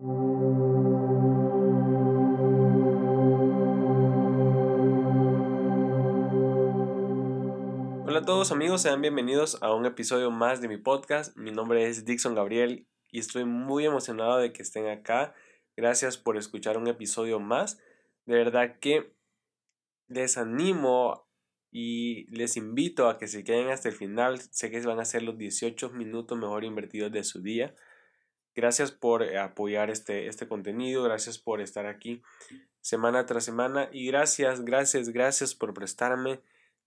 Hola a todos amigos, sean bienvenidos a un episodio más de mi podcast. Mi nombre es Dixon Gabriel y estoy muy emocionado de que estén acá. Gracias por escuchar un episodio más. De verdad que les animo y les invito a que se queden hasta el final. Sé que van a ser los 18 minutos mejor invertidos de su día. Gracias por eh, apoyar este, este contenido, gracias por estar aquí semana tras semana y gracias, gracias, gracias por prestarme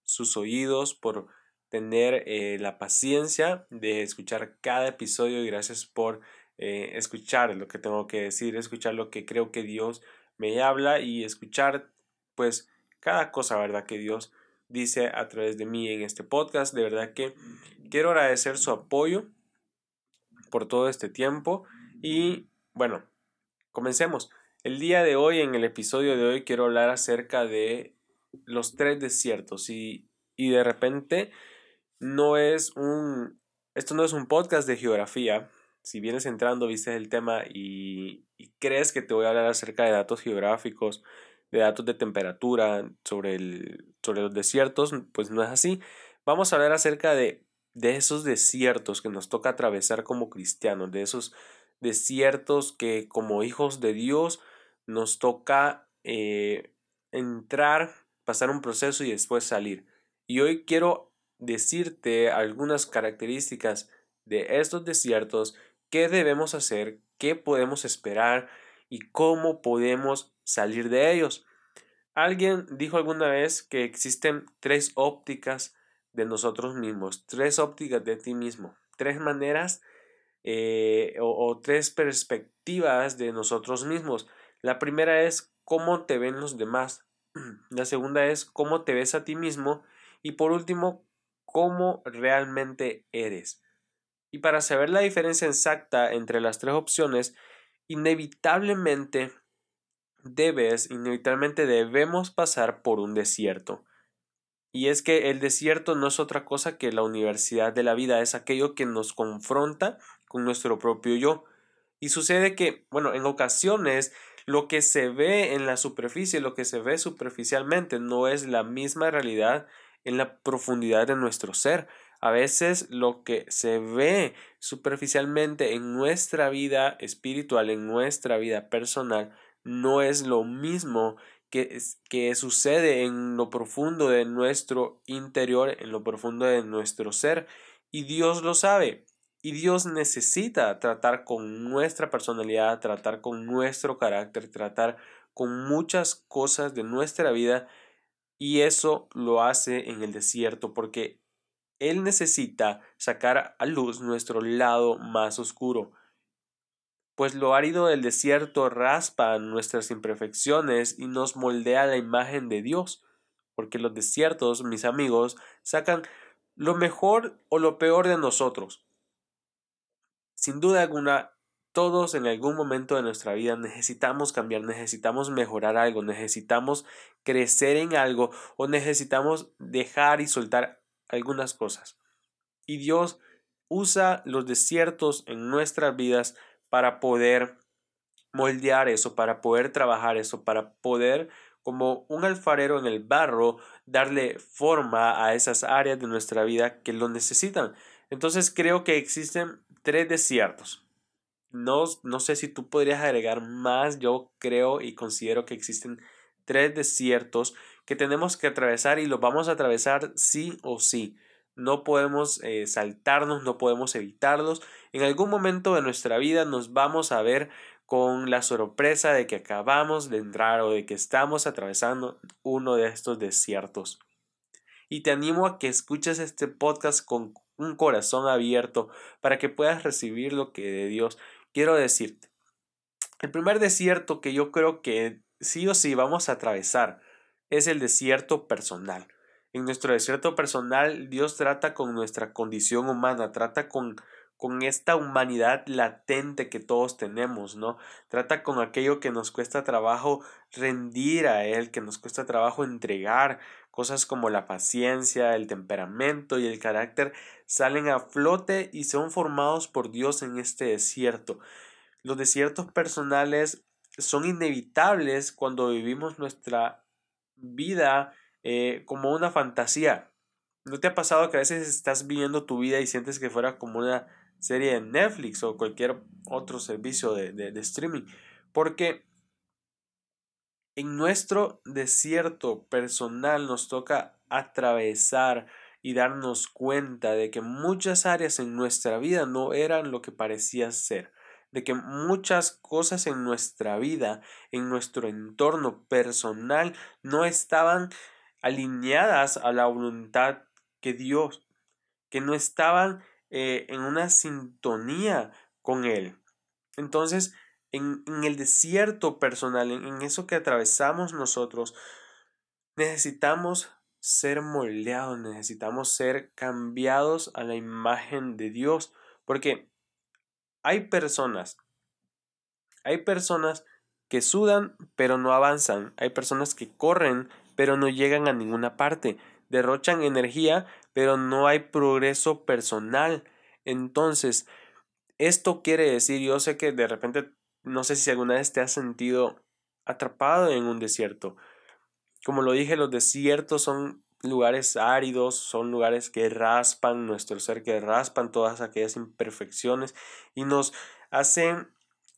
sus oídos, por tener eh, la paciencia de escuchar cada episodio y gracias por eh, escuchar lo que tengo que decir, escuchar lo que creo que Dios me habla y escuchar pues cada cosa, ¿verdad? Que Dios dice a través de mí en este podcast. De verdad que quiero agradecer su apoyo por todo este tiempo. Y bueno, comencemos. El día de hoy, en el episodio de hoy, quiero hablar acerca de los tres desiertos. Y, y de repente no es un... Esto no es un podcast de geografía. Si vienes entrando, viste el tema y, y crees que te voy a hablar acerca de datos geográficos, de datos de temperatura sobre, el, sobre los desiertos, pues no es así. Vamos a hablar acerca de de esos desiertos que nos toca atravesar como cristianos, de esos desiertos que como hijos de Dios nos toca eh, entrar, pasar un proceso y después salir. Y hoy quiero decirte algunas características de estos desiertos, qué debemos hacer, qué podemos esperar y cómo podemos salir de ellos. Alguien dijo alguna vez que existen tres ópticas de nosotros mismos, tres ópticas de ti mismo, tres maneras eh, o, tres perspectivas de nosotros mismos. La primera es cómo te ven los demás. La segunda es cómo te ves a ti mismo. Y por último, cómo realmente eres. Y para saber la diferencia exacta entre las tres opciones, inevitablemente debes, inevitablemente debemos pasar por un desierto. Y es que el desierto no es otra cosa que la universidad de la vida, es aquello que nos confronta con nuestro propio yo. Y sucede que, bueno, en ocasiones lo que se ve en la superficie, lo que se ve superficialmente, no es la misma realidad en la profundidad de nuestro ser. A veces lo que se ve superficialmente en nuestra vida espiritual, en nuestra vida personal, no es lo mismo que, sucede en lo profundo de nuestro interior, en lo profundo de nuestro ser, y Dios lo sabe. Y Dios necesita tratar con nuestra personalidad, tratar con nuestro carácter, tratar con muchas cosas de nuestra vida y eso lo hace en el desierto porque Él necesita sacar a luz nuestro lado más oscuro pues lo árido del desierto raspa nuestras imperfecciones y nos moldea la imagen de Dios, porque los desiertos, mis amigos, sacan lo mejor o lo peor de nosotros. Sin duda alguna, todos en algún momento de nuestra vida necesitamos cambiar, necesitamos mejorar algo, necesitamos crecer en algo o necesitamos dejar y soltar algunas cosas. Y Dios usa los desiertos en nuestras vidas para poder moldear eso, para poder trabajar eso, para poder como un alfarero en el barro darle forma a esas áreas de nuestra vida que lo necesitan. Entonces creo que existen tres desiertos. No, no sé si tú podrías agregar más, yo creo y considero que existen tres desiertos que tenemos que atravesar y los vamos a atravesar sí o sí no podemos eh, saltarnos, no podemos evitarlos. En algún momento de nuestra vida nos vamos a ver con la sorpresa de que acabamos de entrar o de que estamos atravesando uno de estos desiertos. Y te animo a que escuches este podcast con un corazón abierto para que puedas recibir lo que de Dios quiero decirte. El primer desierto que yo creo que sí o sí vamos a atravesar es el desierto personal. En nuestro desierto personal, Dios trata con nuestra condición humana, trata con, con esta humanidad latente que todos tenemos, ¿no? Trata con aquello que nos cuesta trabajo rendir a Él, que nos cuesta trabajo entregar, cosas como la paciencia, el temperamento y el carácter salen a flote y son formados por Dios en este desierto. Los desiertos personales son inevitables cuando vivimos nuestra vida eh, como una fantasía. ¿No te ha pasado que a veces estás viviendo tu vida y sientes que fuera como una serie de Netflix o cualquier otro servicio de, de, de streaming? Porque en nuestro desierto personal nos toca atravesar y darnos cuenta de que muchas áreas en nuestra vida no eran lo que parecía ser, de que muchas cosas en nuestra vida, en nuestro entorno personal, no estaban alineadas a la voluntad que Dios, que no estaban eh, en una sintonía con Él. Entonces, en, en el desierto personal, en, en eso que atravesamos nosotros, necesitamos ser moldeados, necesitamos ser cambiados a la imagen de Dios, porque hay personas, hay personas que sudan pero no avanzan, hay personas que corren pero no llegan a ninguna parte, derrochan energía pero no hay progreso personal. Entonces, esto quiere decir, yo sé que de repente, no sé si alguna vez te has sentido atrapado en un desierto, como lo dije, los desiertos son lugares áridos, son lugares que raspan nuestro ser, que raspan todas aquellas imperfecciones y nos hacen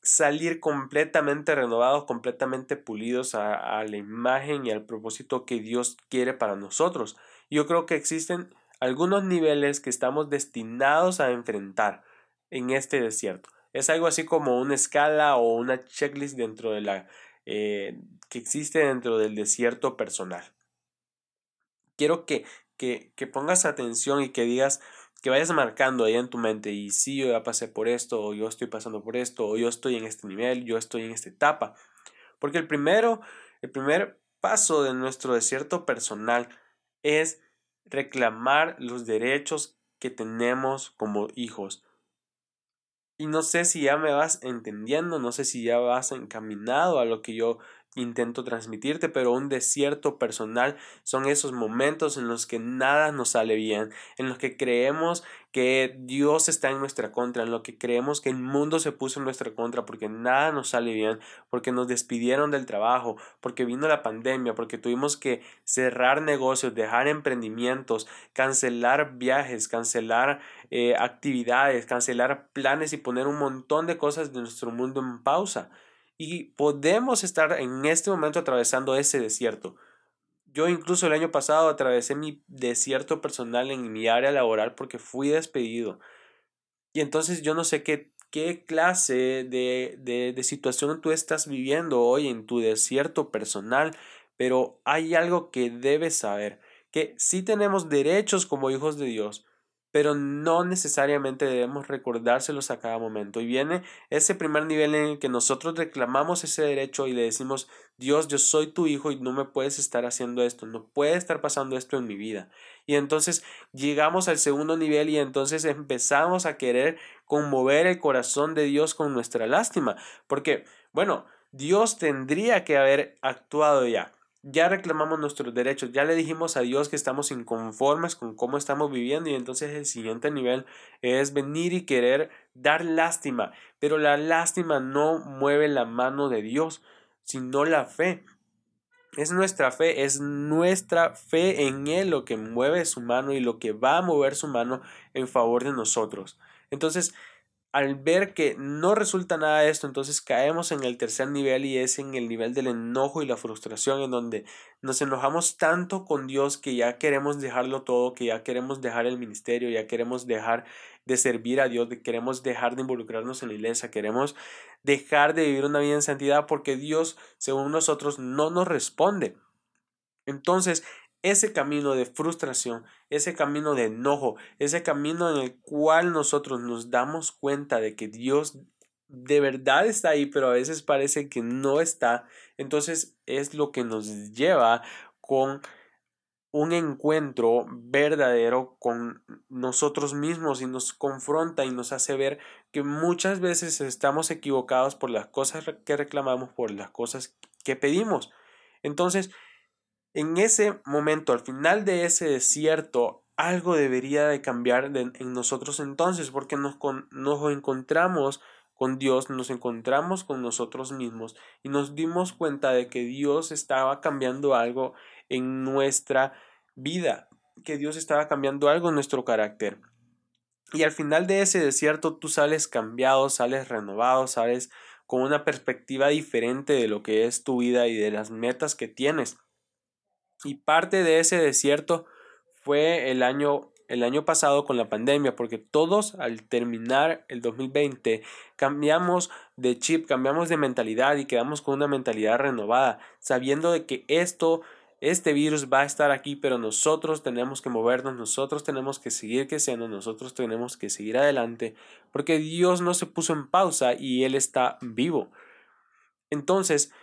salir completamente renovados, completamente pulidos a, la imagen y al propósito que Dios quiere para nosotros. Yo creo que existen algunos niveles que estamos destinados a enfrentar en este desierto. Es algo así como una escala o una checklist dentro de la eh, que existe dentro del desierto personal. Quiero que, que, que pongas atención y que digas, que vayas marcando ahí en tu mente y si yo ya pasé por esto, o yo estoy pasando por esto, o yo estoy en este nivel, yo estoy en esta etapa. Porque el primero, el primer paso de nuestro desierto personal es reclamar los derechos que tenemos como hijos. Y no sé si ya me vas entendiendo, no sé si ya vas encaminado a lo que yo intento transmitirte, pero un desierto personal son esos momentos en los que nada nos sale bien, en los que creemos que Dios está en nuestra contra, en lo que creemos que el mundo se puso en nuestra contra porque nada nos sale bien, porque nos despidieron del trabajo, porque vino la pandemia, porque tuvimos que cerrar negocios, dejar emprendimientos, cancelar viajes, cancelar eh, actividades, cancelar planes y poner un montón de cosas de nuestro mundo en pausa. Y podemos estar en este momento atravesando ese desierto. Yo incluso el año pasado atravesé mi desierto personal en mi área laboral porque fui despedido. Y entonces yo no sé qué, qué clase de, de, de situación tú estás viviendo hoy en tu desierto personal, pero hay algo que debes saber, que sí tenemos derechos como hijos de Dios, pero no necesariamente debemos recordárselos a cada momento. Y viene ese primer nivel en el que nosotros reclamamos ese derecho y le decimos, Dios, yo soy tu hijo y no me puedes estar haciendo esto, no puede estar pasando esto en mi vida. Y entonces llegamos al segundo nivel y entonces empezamos a querer conmover el corazón de Dios con nuestra lástima, porque, bueno, Dios tendría que haber actuado ya ya reclamamos nuestros derechos, ya le dijimos a Dios que estamos inconformes con cómo estamos viviendo y entonces el siguiente nivel es venir y querer dar lástima, pero la lástima no mueve la mano de Dios, sino la fe. Es nuestra fe, es nuestra fe en Él lo que mueve su mano y lo que va a mover su mano en favor de nosotros. Entonces, al ver que no resulta nada de esto, entonces caemos en el tercer nivel y es en el nivel del enojo y la frustración, en donde nos enojamos tanto con Dios que ya queremos dejarlo todo, que ya queremos dejar el ministerio, ya queremos dejar de servir a Dios, queremos dejar de involucrarnos en la iglesia, queremos dejar de vivir una vida en santidad porque Dios, según nosotros, no nos responde. Entonces, ese camino de frustración, ese camino de enojo, ese camino en el cual nosotros nos damos cuenta de que Dios de verdad está ahí, pero a veces parece que no está, entonces es lo que nos lleva con un encuentro verdadero con nosotros mismos y nos confronta y nos hace ver que muchas veces estamos equivocados por las cosas que reclamamos, por las cosas que pedimos. Entonces, en ese momento, al final de ese desierto, algo debería de cambiar en nosotros entonces, porque nos, nos encontramos con Dios, nos encontramos con nosotros mismos y nos dimos cuenta de que Dios estaba cambiando algo en nuestra vida, que Dios estaba cambiando algo en nuestro carácter. Y al final de ese desierto tú sales cambiado, sales renovado, sales con una perspectiva diferente de lo que es tu vida y de las metas que tienes. Y parte de ese desierto fue el año el año pasado con la pandemia, porque todos al terminar el 2020 cambiamos de chip, cambiamos de mentalidad y quedamos con una mentalidad renovada, sabiendo de que esto este virus va a estar aquí, pero nosotros tenemos que movernos, nosotros tenemos que seguir creciendo, nosotros tenemos que seguir adelante, porque Dios no se puso en pausa y Él está vivo. Entonces,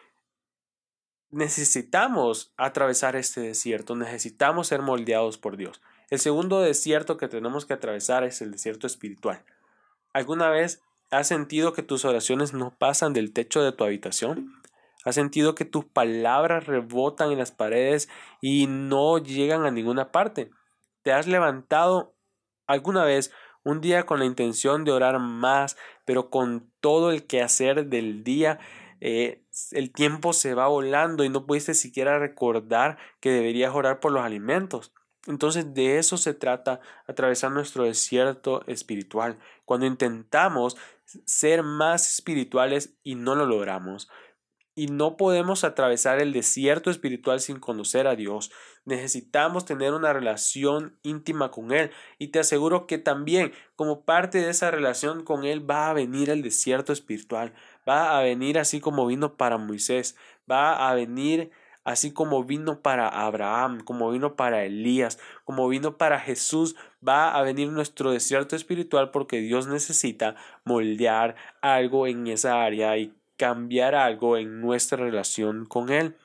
necesitamos atravesar este desierto, necesitamos ser moldeados por Dios. El segundo desierto que tenemos que atravesar es el desierto espiritual. ¿Alguna vez has sentido que tus oraciones no pasan del techo de tu habitación? ¿Has sentido que tus palabras rebotan en las paredes y no llegan a ninguna parte? ¿Te has levantado alguna vez un día con la intención de orar más, pero con todo el quehacer del día, eh, el tiempo se va volando y no pudiste siquiera recordar que deberías orar por los alimentos? Entonces de eso se trata atravesar nuestro desierto espiritual, cuando intentamos ser más espirituales y no lo logramos y no podemos atravesar el desierto espiritual sin conocer a Dios. Necesitamos tener una relación íntima con Él y te aseguro que también como parte de esa relación con Él va a venir el desierto espiritual, va a venir así como vino para Moisés, va a venir así como vino para Abraham, como vino para Elías, como vino para Jesús, va a venir nuestro desierto espiritual porque Dios necesita moldear algo en esa área y cambiar algo en nuestra relación con Él.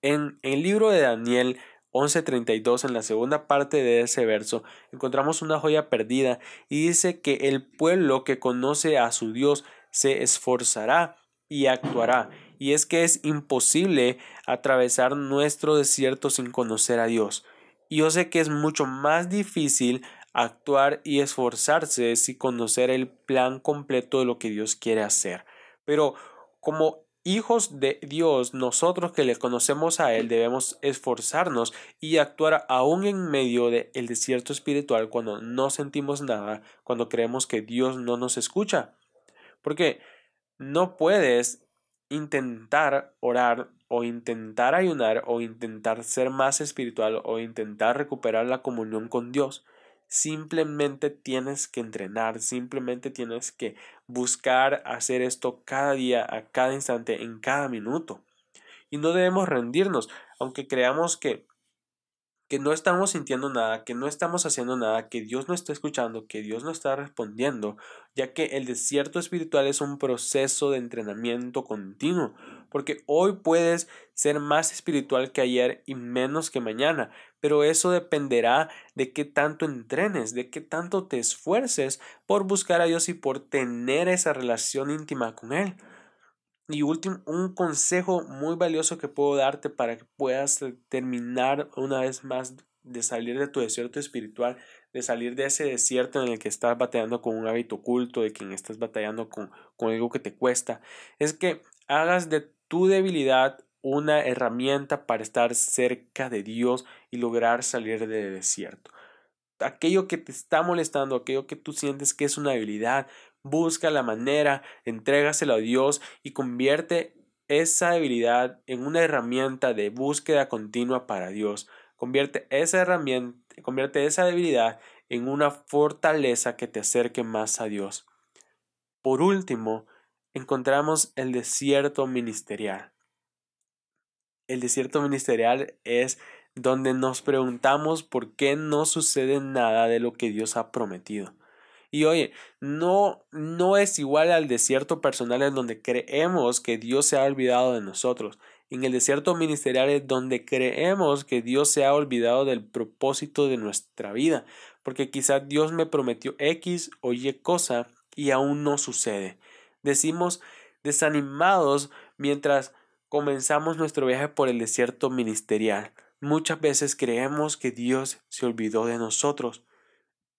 En, el libro de Daniel 11:32, en la segunda parte de ese verso, encontramos una joya perdida y dice que el pueblo que conoce a su Dios se esforzará y actuará. Y es que es imposible atravesar nuestro desierto sin conocer a Dios. Y yo sé que es mucho más difícil actuar y esforzarse sin conocer el plan completo de lo que Dios quiere hacer. Pero como hijos de Dios, nosotros que le conocemos a Él debemos esforzarnos y actuar aún en medio del el desierto espiritual cuando no sentimos nada, cuando creemos que Dios no nos escucha. Porque no puedes intentar orar o intentar ayunar o intentar ser más espiritual o intentar recuperar la comunión con Dios Simplemente tienes que entrenar, simplemente tienes que buscar hacer esto cada día, a cada instante, en cada minuto. Y no debemos rendirnos, aunque creamos que que no estamos sintiendo nada, que no estamos haciendo nada, que Dios no está escuchando, que Dios no está respondiendo, ya que el desierto espiritual es un proceso de entrenamiento continuo, porque hoy puedes ser más espiritual que ayer y menos que mañana, pero eso dependerá de qué tanto entrenes, de qué tanto te esfuerces por buscar a Dios y por tener esa relación íntima con Él. Y último, un consejo muy valioso que puedo darte para que puedas terminar una vez más de salir de tu desierto espiritual, de salir de ese desierto en el que estás batallando con un hábito oculto, de quien estás batallando con, con algo que te cuesta, es que hagas de tu debilidad una herramienta para estar cerca de Dios y lograr salir del desierto. Aquello que te está molestando, aquello que tú sientes que es una debilidad, busca la manera, entrégaselo a Dios y convierte esa debilidad en una herramienta de búsqueda continua para Dios. Convierte esa herramienta, convierte esa debilidad en una fortaleza que te acerque más a Dios. Por último, encontramos el desierto ministerial. El desierto ministerial es donde nos preguntamos por qué no sucede nada de lo que Dios ha prometido. Y oye, no, no es igual al desierto personal en donde creemos que Dios se ha olvidado de nosotros. En el desierto ministerial es donde creemos que Dios se ha olvidado del propósito de nuestra vida. Porque quizás Dios me prometió X o Y cosa y aún no sucede. Decimos desanimados mientras comenzamos nuestro viaje por el desierto ministerial. Muchas veces creemos que Dios se olvidó de nosotros.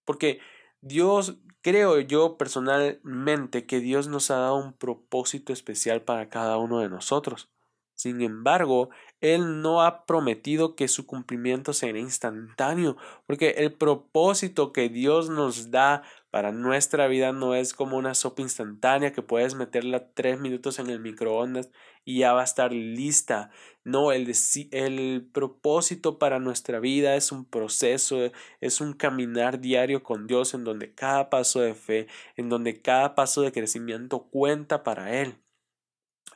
Porque Dios creo yo personalmente que Dios nos ha dado un propósito especial para cada uno de nosotros. Sin embargo, Él no ha prometido que su cumplimiento será instantáneo, porque el propósito que Dios nos da para nuestra vida no es como una sopa instantánea que puedes meterla tres minutos en el microondas y ya va a estar lista. No, el, el propósito para nuestra vida es un proceso, es un caminar diario con Dios en donde cada paso de fe, en donde cada paso de crecimiento cuenta para Él.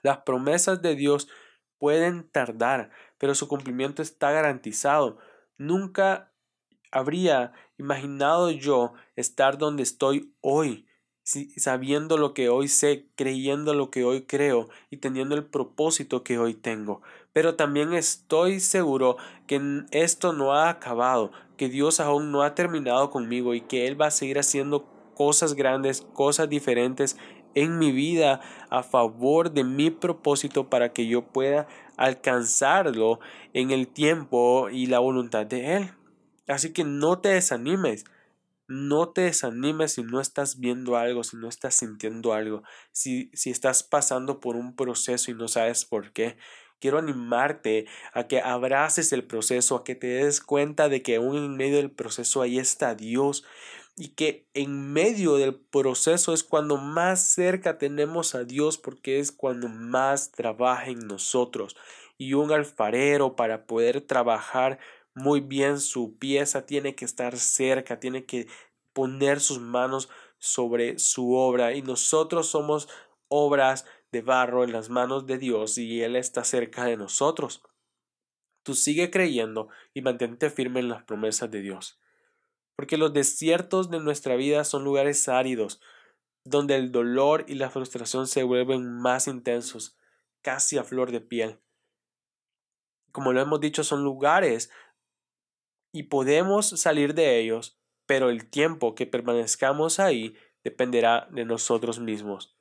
Las promesas de Dios pueden tardar, pero su cumplimiento está garantizado. Nunca habría imaginado yo estar donde estoy hoy, sabiendo lo que hoy sé, creyendo lo que hoy creo y teniendo el propósito que hoy tengo. Pero también estoy seguro que esto no ha acabado, que Dios aún no ha terminado conmigo y que Él va a seguir haciendo cosas grandes, cosas diferentes en mi vida a favor de mi propósito para que yo pueda alcanzarlo en el tiempo y la voluntad de Él. Así que no te desanimes. No te desanimes si no estás viendo algo, si no estás sintiendo algo, si, si estás pasando por un proceso y no sabes por qué. Quiero animarte a que abraces el proceso, a que te des cuenta de que aún en medio del proceso ahí está Dios y que en medio del proceso es cuando más cerca tenemos a Dios porque es cuando más trabaja en nosotros. Y un alfarero para poder trabajar muy bien su pieza tiene que estar cerca, tiene que poner sus manos sobre su obra y nosotros somos obras de barro en las manos de Dios y Él está cerca de nosotros. Tú sigue creyendo y mantente firme en las promesas de Dios porque los desiertos de nuestra vida son lugares áridos, donde el dolor y la frustración se vuelven más intensos, casi a flor de piel. Como lo hemos dicho, son lugares y podemos salir de ellos, pero el tiempo que permanezcamos ahí dependerá de nosotros mismos.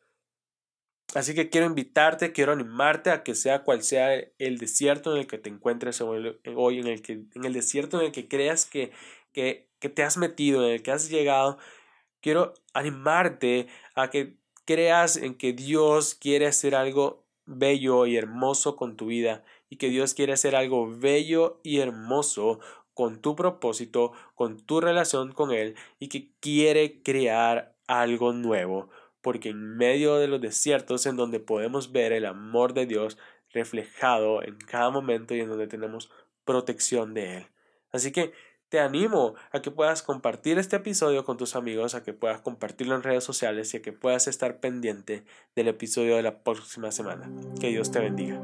Así que quiero invitarte, quiero animarte a que sea cual sea el desierto en el que te encuentres hoy, en el, que, en el desierto en el que creas que, que que te has metido, en el que has llegado, quiero animarte a que creas en que Dios quiere hacer algo bello y hermoso con tu vida y que Dios quiere hacer algo bello y hermoso con tu propósito, con tu relación con Él y que quiere crear algo nuevo. Porque en medio de los desiertos en donde podemos ver el amor de Dios reflejado en cada momento y en donde tenemos protección de Él. Así que te animo a que puedas compartir este episodio con tus amigos, a que puedas compartirlo en redes sociales y a que puedas estar pendiente del episodio de la próxima semana. Que Dios te bendiga.